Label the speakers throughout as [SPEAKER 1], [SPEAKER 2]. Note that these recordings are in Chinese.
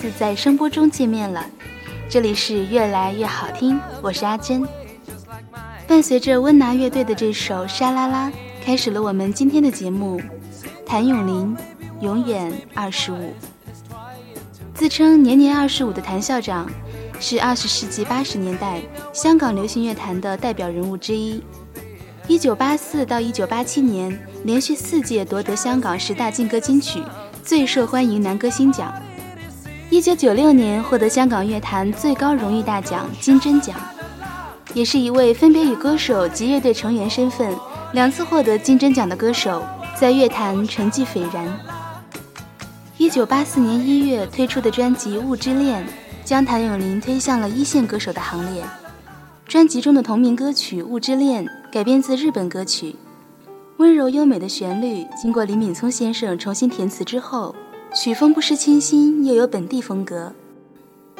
[SPEAKER 1] 次在声波中见面了，这里是越来越好听，我是阿珍。伴随着温拿乐队的这首《沙啦啦》，开始了我们今天的节目。谭咏麟，永远二十五。自称年年二十五的谭校长，是二十世纪八十年代香港流行乐坛的代表人物之一。一九八四到一九八七年，连续四届夺得香港十大劲歌金曲最受欢迎男歌星奖。一九九六年获得香港乐坛最高荣誉大奖金针奖，也是一位分别以歌手及乐队成员身份两次获得金针奖的歌手，在乐坛成绩斐然。一九八四年一月推出的专辑《雾之恋》，将谭咏麟推向了一线歌手的行列。专辑中的同名歌曲《雾之恋》改编自日本歌曲，温柔优美的旋律经过李敏聪先生重新填词之后。曲风不失清新，又有本地风格。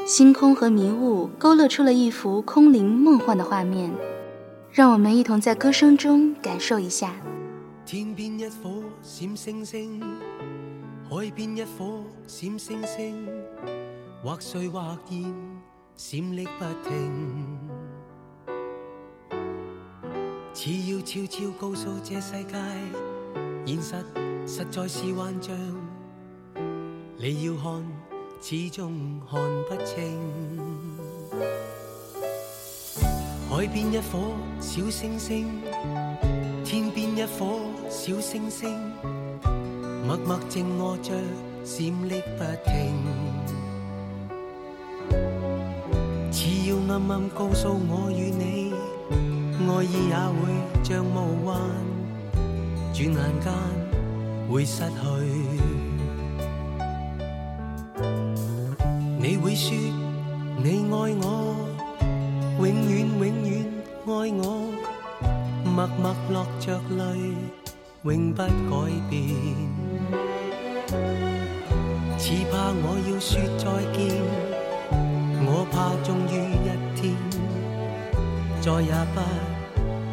[SPEAKER 1] 星空和迷雾勾勒出了一幅空灵梦幻的画面，让我们一同在歌声中感受一下。
[SPEAKER 2] 天边一颗闪星星，海边一颗闪星星，或碎或现，闪匿不停。似要悄悄告诉这世界，现实实在是幻象。你要看，始终看不清。海边一颗小星星，天边一颗小星星，默默静卧着，闪匿不停。似要暗暗告诉我与你，爱意也会像雾幻，转眼间会失去。你会说你爱我，永远永远爱我，默默落着泪，永不改变。只怕我要说再见，我怕终于一天，再也不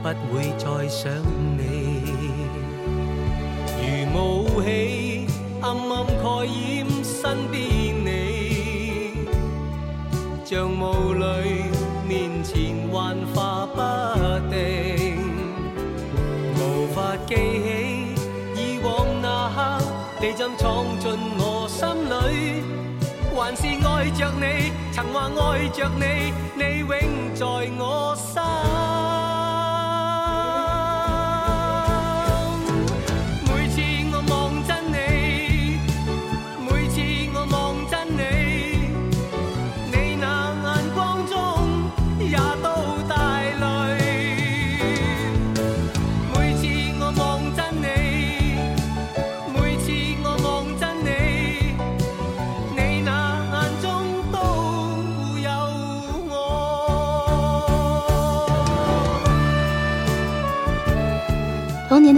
[SPEAKER 2] 不会再想你。如雾气暗暗盖掩身边。像雾里面前幻化不定，无法记起以往那刻，你怎闯进我心里？还是爱着你，曾话爱着你，你永在我心。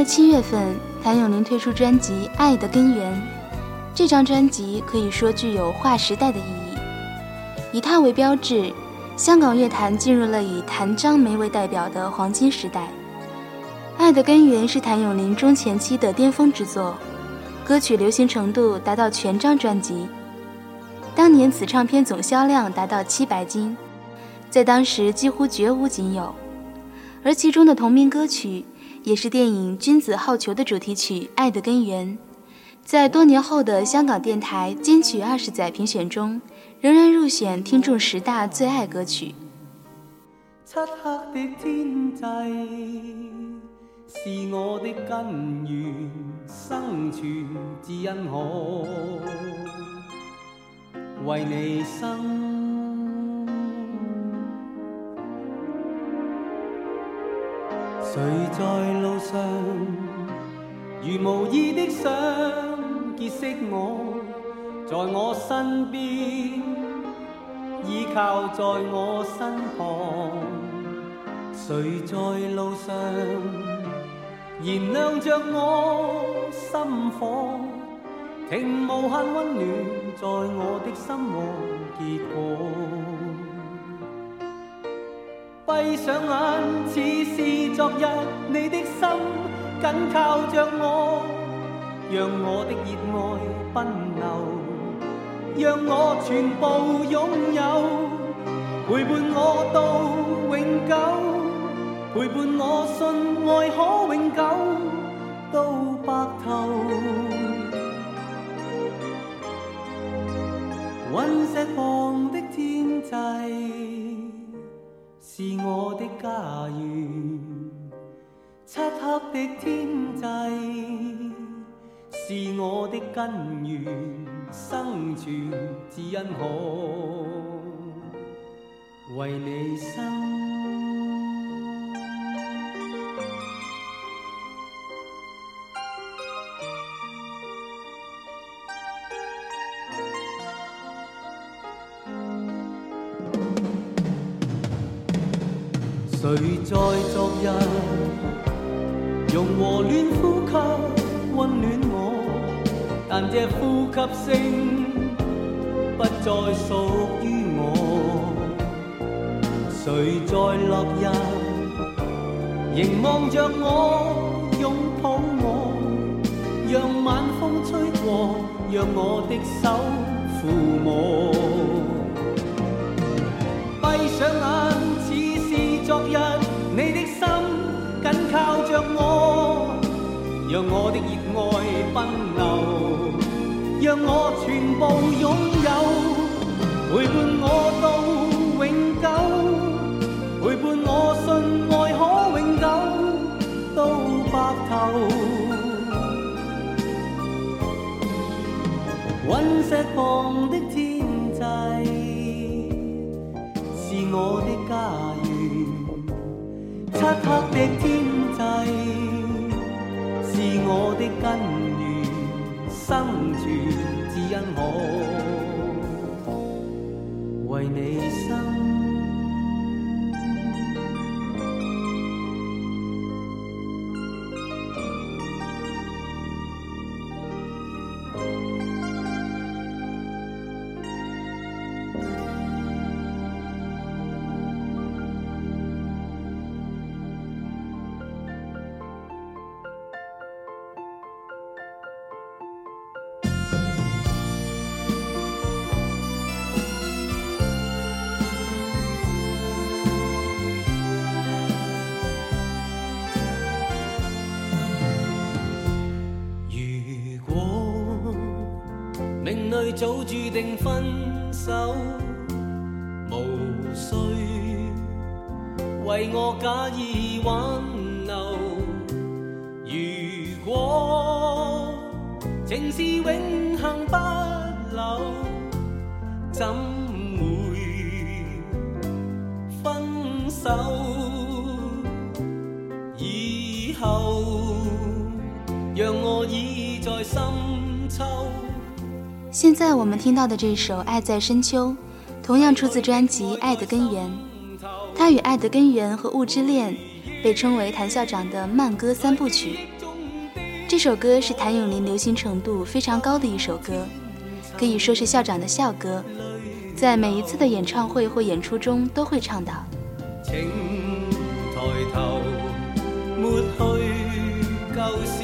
[SPEAKER 1] 七月份，谭咏麟推出专辑《爱的根源》，这张专辑可以说具有划时代的意义，以它为标志，香港乐坛进入了以谭张梅为代表的黄金时代。《爱的根源》是谭咏麟中前期的巅峰之作，歌曲流行程度达到全张专辑。当年此唱片总销量达到七百斤，在当时几乎绝无仅有。而其中的同名歌曲，也是电影《君子好逑》的主题曲《爱的根源》，在多年后的香港电台金曲二十载评选中，仍然入选听众十大最爱歌曲。
[SPEAKER 2] 漆黑的天际是我的根源，生存只因可为你生。谁在路上如无意的想结识我，在我身边依靠在我身旁。谁在路上燃亮着我心火，停无限温暖在我的心窝结果。闭上眼，似是昨日，你的心紧靠着我，让我的热爱奔流，让我全部拥有，陪伴我到永久，陪伴我信爱可永久到白头。陨石旁的天际。是我的家园，漆黑的天际是我的根源，生存只因可为你生。谁在昨日用和暖呼吸温暖我？但这呼吸声不再属于我。谁在落日凝望着我，拥抱我，让晚风吹过，让我的手抚摸。闭上眼。让我的热爱奔流，让我全部拥有，陪伴早注定分手，无需为我假意挽留。如果情是永恒不朽，怎会分手？
[SPEAKER 1] 现在我们听到的这首《爱在深秋》，同样出自专辑《爱的根源》。它与《爱的根源》和《物之恋》被称为谭校长的慢歌三部曲。这首歌是谭咏麟流行程度非常高的一首歌，可以说是校长的校歌，在每一次的演唱会或演出中都会唱到。
[SPEAKER 2] 请抬头，抹去旧事，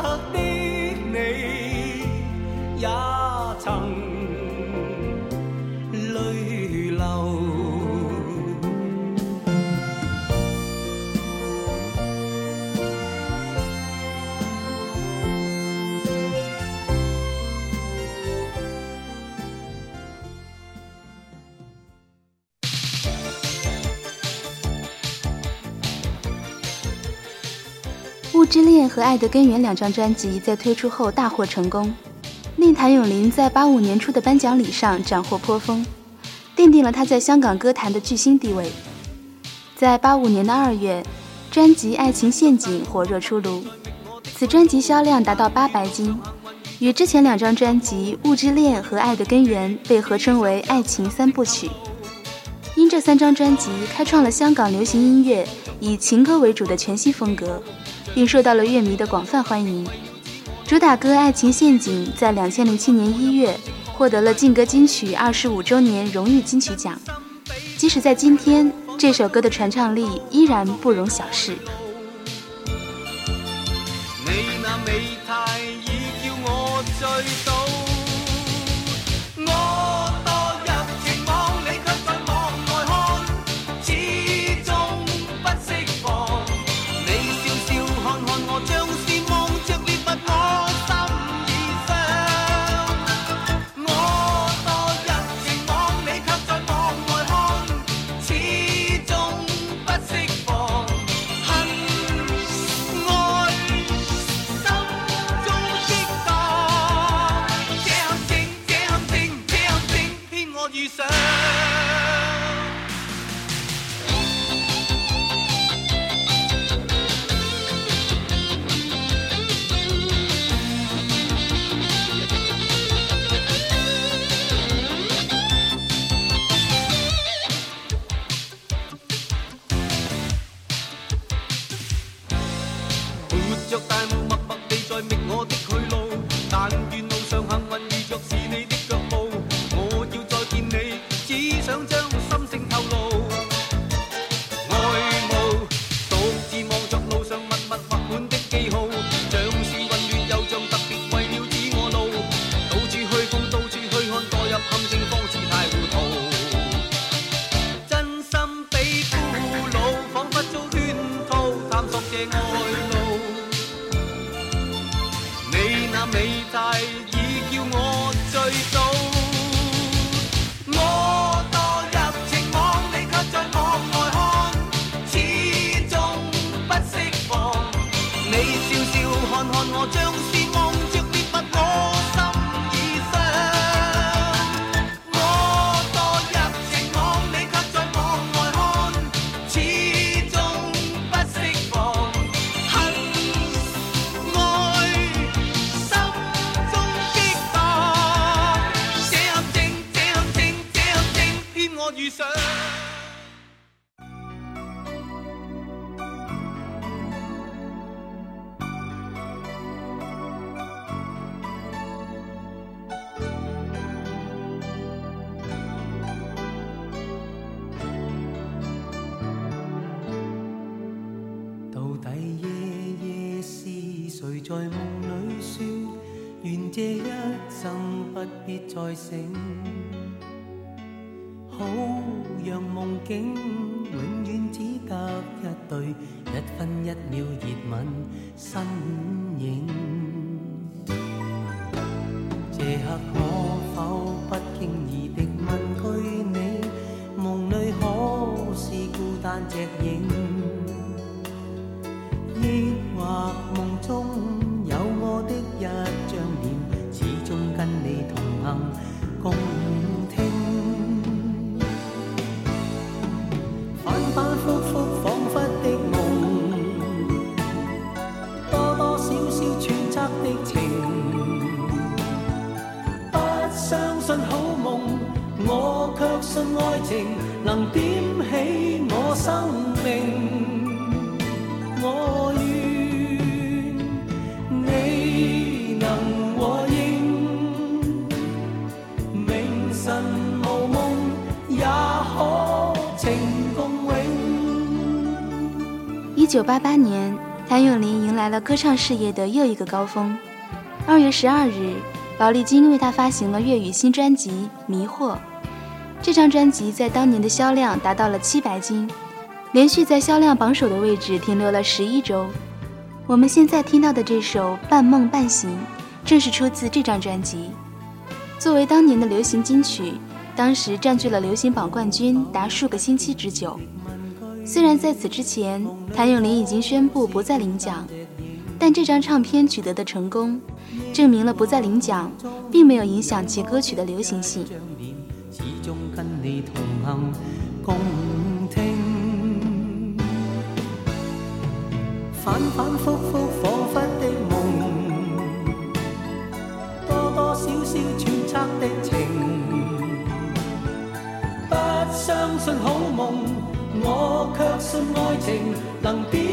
[SPEAKER 2] 也曾泪流。
[SPEAKER 1] 《雾之恋》和《爱的根源》两张专辑在推出后大获成功，令谭咏麟在八五年初的颁奖礼上斩获颇丰，奠定了他在香港歌坛的巨星地位。在八五年的二月，专辑《爱情陷阱》火热出炉，此专辑销量达到八百斤，与之前两张专辑《雾之恋》和《爱的根源》被合称为“爱情三部曲”。因这三张专辑开创了香港流行音乐以情歌为主的全新风格。并受到了乐迷的广泛欢迎。主打歌《爱情陷阱》在两千零七年一月获得了劲歌金曲二十五周年荣誉金曲奖。即使在今天，这首歌的传唱力依然不容小视。
[SPEAKER 2] 你那美态已叫我醉路。你那美态已叫我醉倒，在梦里说，愿这一生不必再醒，好让梦境永远只得一对，一分一秒热吻身影。信好夢，我卻信愛情能點起我生命。我願你能和應，明晨無夢也可情共永。
[SPEAKER 1] 一九八八年，谭咏麟迎来了歌唱事业的又一个高峰。二月十二日，宝丽金为他发行了粤语新专辑《迷惑》。这张专辑在当年的销量达到了七百斤，连续在销量榜首的位置停留了十一周。我们现在听到的这首《半梦半醒》，正是出自这张专辑。作为当年的流行金曲，当时占据了流行榜冠军达数个星期之久。虽然在此之前，谭咏麟已经宣布不再领奖，但这张唱片取得的成功，证明了不再领奖，并没有影响其歌曲的流行性。
[SPEAKER 2] 相信好夢，我卻信愛情能點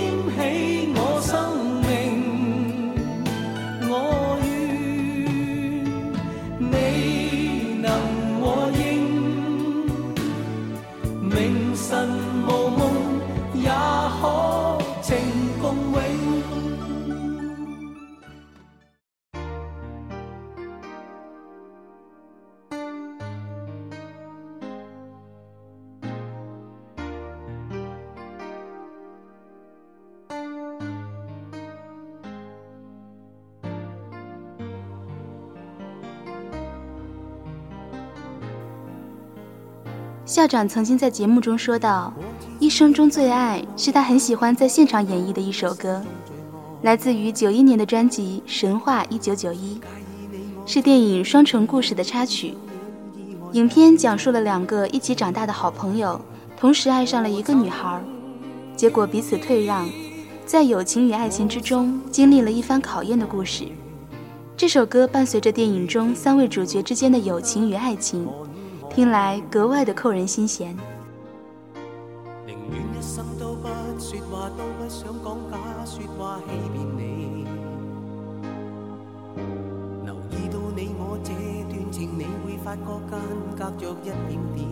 [SPEAKER 1] 校长曾经在节目中说到，一生中最爱是他很喜欢在现场演绎的一首歌，来自于九一年的专辑《神话一九九一》，是电影《双城故事》的插曲。影片讲述了两个一起长大的好朋友，同时爱上了一个女孩，结果彼此退让，在友情与爱情之中经历了一番考验的故事。这首歌伴随着电影中三位主角之间的友情与爱情，听来格外的扣人心弦。
[SPEAKER 2] 宁愿一生都不说话，都不想讲假说话欺骗你。留意到你我这段情，你會發覺間隔着一点点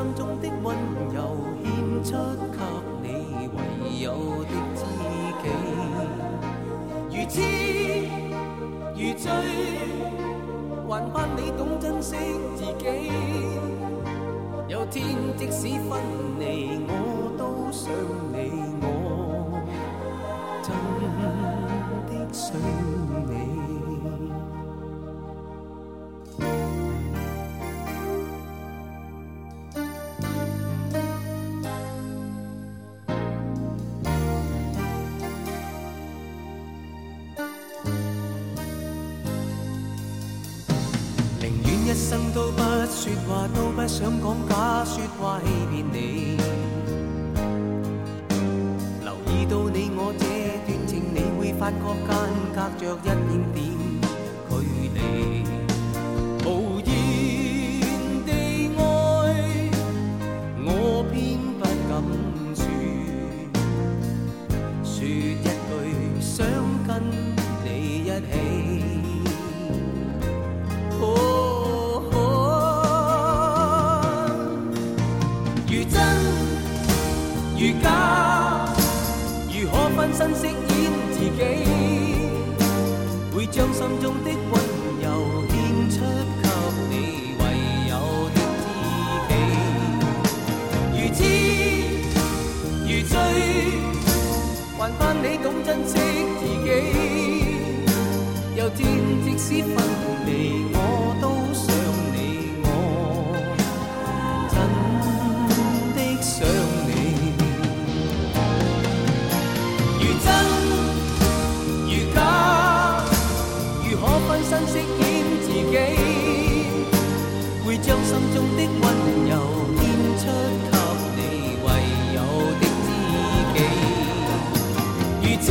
[SPEAKER 2] 心中的温柔献出给你唯有的知己。如痴如醉，还盼你懂珍惜说话都不想讲假说话。使分离，我都想你，我真的想你。如真如假，如可分身饰演自己，会将心中的温柔献出给你唯有的知己。如痴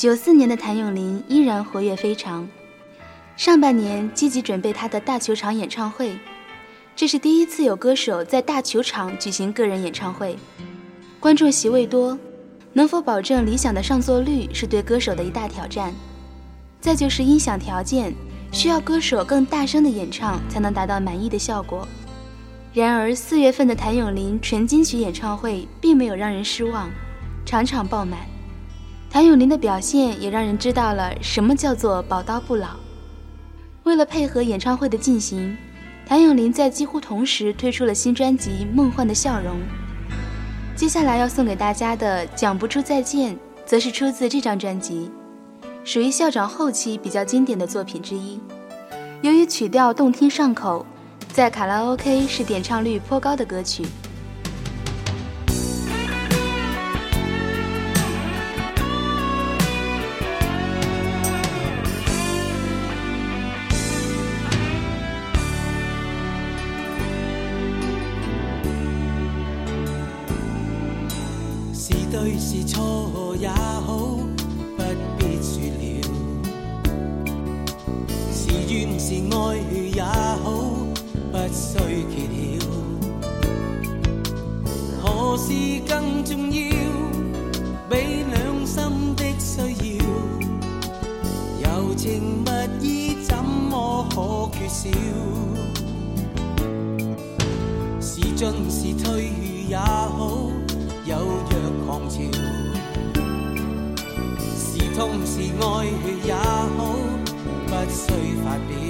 [SPEAKER 1] 九四年的谭咏麟依然活跃非常，上半年积极准备他的大球场演唱会，这是第一次有歌手在大球场举行个人演唱会，观众席位多，能否保证理想的上座率是对歌手的一大挑战。再就是音响条件，需要歌手更大声的演唱才能达到满意的效果。然而四月份的谭咏麟纯金曲演唱会并没有让人失望，场场爆满。谭咏麟的表现也让人知道了什么叫做宝刀不老。为了配合演唱会的进行，谭咏麟在几乎同时推出了新专辑《梦幻的笑容》。接下来要送给大家的《讲不出再见》，则是出自这张专辑，属于校长后期比较经典的作品之一。由于曲调动听上口，在卡拉 OK 是点唱率颇高的歌曲。
[SPEAKER 2] 是爱也好，不需揭晓。何事更重要？比两心的需要，柔情蜜意怎么可缺少？是进是退也好。有若狂潮，是痛是爱也好，不需发表。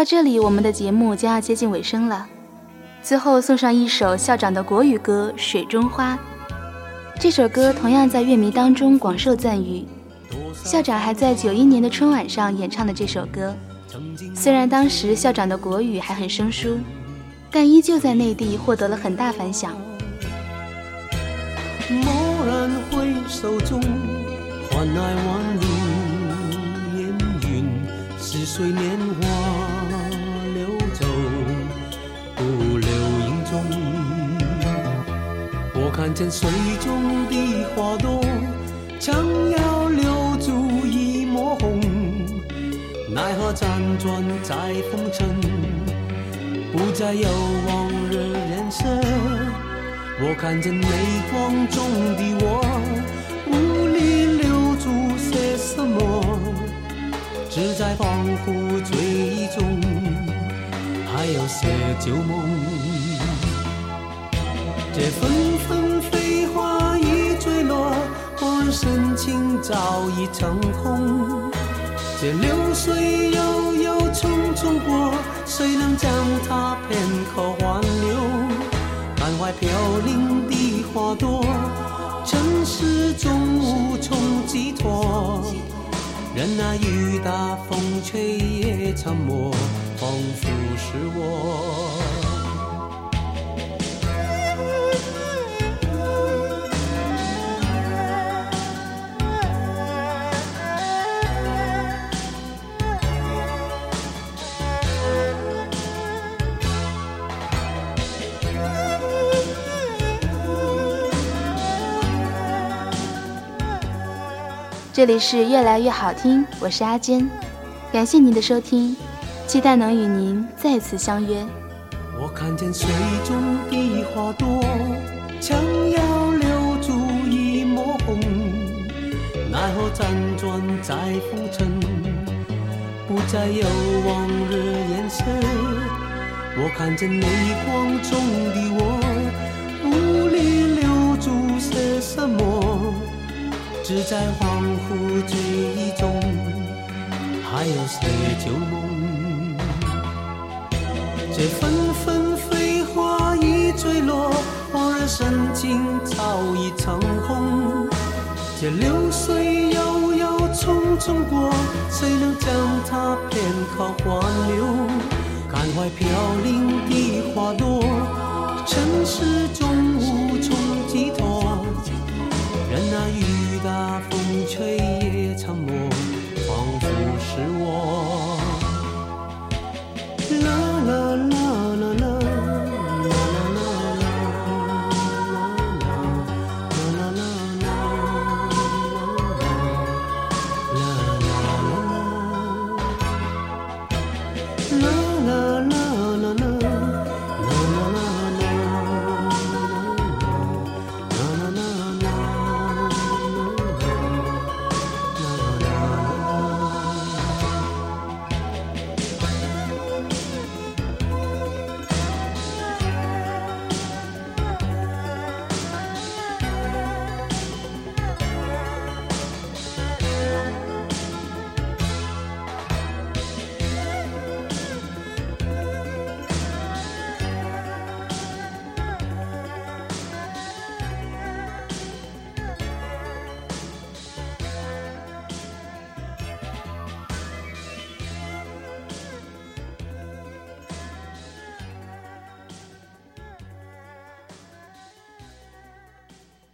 [SPEAKER 2] 到
[SPEAKER 1] 这里，我们的节目将要接近尾声了。最后送上一首校长的国语歌《水中花》。这首歌同样在乐迷当中广受赞誉。校长还在九一年的春晚上演唱了这首歌。虽然当时校长的国语还很生疏，但依旧在内地获得了很大反响蓦然回首中是水年华。
[SPEAKER 2] 看见水中的花朵，想要留住一抹红，奈何辗转在风尘，不再有往日颜色。我看见泪光中的我，无力留住些什么，只在恍惚追忆中，还有些旧梦。这纷纷飞花已坠落，我深情早已成空。这流水悠悠匆匆过，谁能将它片刻挽留？满怀飘零的花朵，尘世中无从寄托。任那雨打风吹也沉默，仿佛是我。
[SPEAKER 1] 这里是越来越好听，我是阿坚，感谢您的收听，期待能与您再次相约。
[SPEAKER 2] 我看见水中的花朵，想要留住一抹红，奈何辗转在浮沉，不再有往日颜色。我看见泪光中的我，无力留住些什么。只在恍惚记忆中，还有些旧梦。这纷纷飞花已坠落，往日深情早已成空。这流水悠悠匆匆过，谁能将它片刻挽留？感怀飘零的花朵，尘世中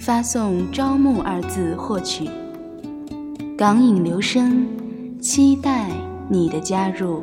[SPEAKER 1] 发送“招募”二字获取。港影留声。期待你的加入。